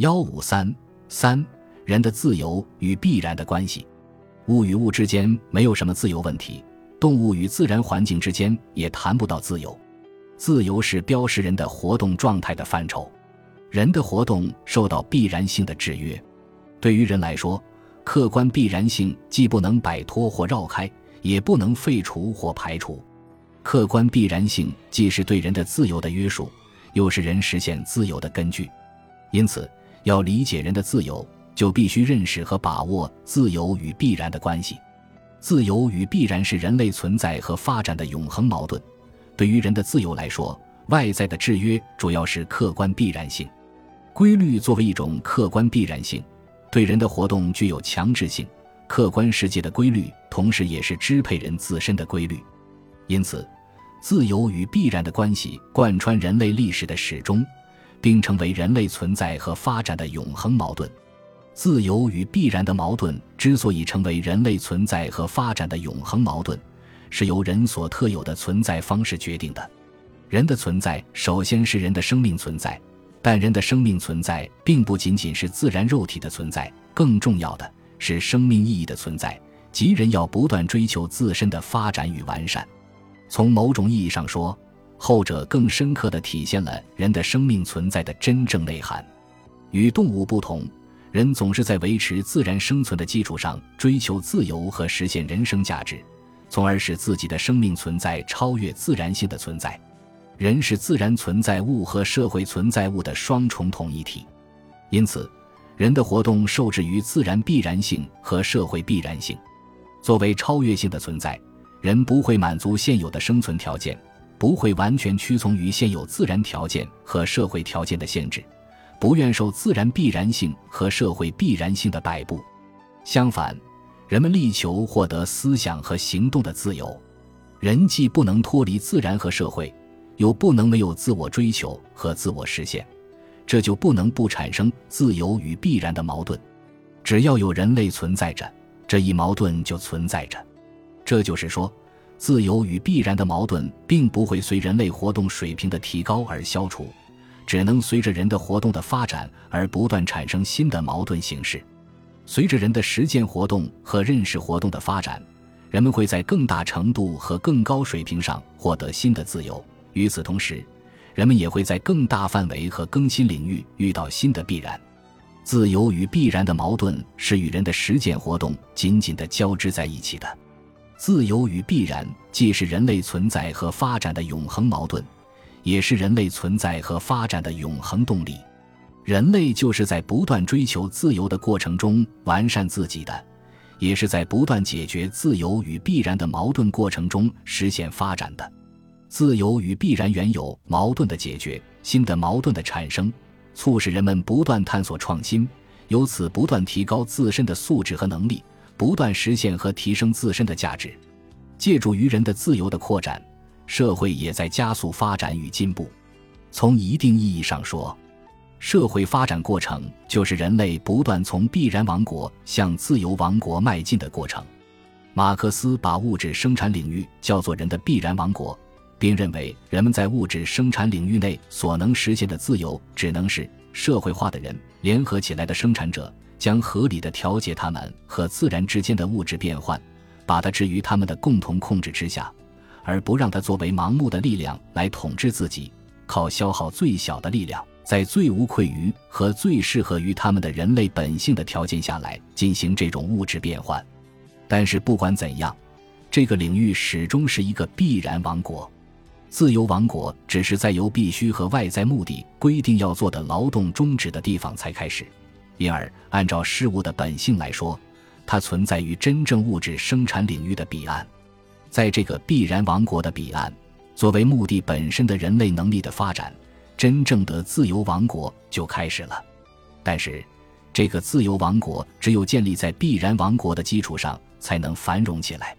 幺五三三，人的自由与必然的关系。物与物之间没有什么自由问题，动物与自然环境之间也谈不到自由。自由是标识人的活动状态的范畴。人的活动受到必然性的制约。对于人来说，客观必然性既不能摆脱或绕开，也不能废除或排除。客观必然性既是对人的自由的约束，又是人实现自由的根据。因此。要理解人的自由，就必须认识和把握自由与必然的关系。自由与必然是人类存在和发展的永恒矛盾。对于人的自由来说，外在的制约主要是客观必然性。规律作为一种客观必然性，对人的活动具有强制性。客观世界的规律，同时也是支配人自身的规律。因此，自由与必然的关系贯穿人类历史的始终。并成为人类存在和发展的永恒矛盾。自由与必然的矛盾之所以成为人类存在和发展的永恒矛盾，是由人所特有的存在方式决定的。人的存在首先是人的生命存在，但人的生命存在并不仅仅是自然肉体的存在，更重要的是生命意义的存在，即人要不断追求自身的发展与完善。从某种意义上说。后者更深刻地体现了人的生命存在的真正内涵。与动物不同，人总是在维持自然生存的基础上追求自由和实现人生价值，从而使自己的生命存在超越自然性的存在。人是自然存在物和社会存在物的双重统一体，因此，人的活动受制于自然必然性和社会必然性。作为超越性的存在，人不会满足现有的生存条件。不会完全屈从于现有自然条件和社会条件的限制，不愿受自然必然性和社会必然性的摆布。相反，人们力求获得思想和行动的自由。人既不能脱离自然和社会，又不能没有自我追求和自我实现，这就不能不产生自由与必然的矛盾。只要有人类存在着，这一矛盾就存在着。这就是说。自由与必然的矛盾并不会随人类活动水平的提高而消除，只能随着人的活动的发展而不断产生新的矛盾形式。随着人的实践活动和认识活动的发展，人们会在更大程度和更高水平上获得新的自由。与此同时，人们也会在更大范围和更新领域遇到新的必然。自由与必然的矛盾是与人的实践活动紧紧地交织在一起的。自由与必然，既是人类存在和发展的永恒矛盾，也是人类存在和发展的永恒动力。人类就是在不断追求自由的过程中完善自己的，也是在不断解决自由与必然的矛盾过程中实现发展的。自由与必然原有矛盾的解决，新的矛盾的产生，促使人们不断探索创新，由此不断提高自身的素质和能力。不断实现和提升自身的价值，借助于人的自由的扩展，社会也在加速发展与进步。从一定意义上说，社会发展过程就是人类不断从必然王国向自由王国迈进的过程。马克思把物质生产领域叫做人的必然王国，并认为人们在物质生产领域内所能实现的自由，只能是社会化的人联合起来的生产者。将合理的调节他们和自然之间的物质变换，把它置于他们的共同控制之下，而不让它作为盲目的力量来统治自己。靠消耗最小的力量，在最无愧于和最适合于他们的人类本性的条件下来进行这种物质变换。但是不管怎样，这个领域始终是一个必然王国。自由王国只是在由必须和外在目的规定要做的劳动终止的地方才开始。因而，按照事物的本性来说，它存在于真正物质生产领域的彼岸。在这个必然王国的彼岸，作为目的本身的人类能力的发展，真正的自由王国就开始了。但是，这个自由王国只有建立在必然王国的基础上，才能繁荣起来。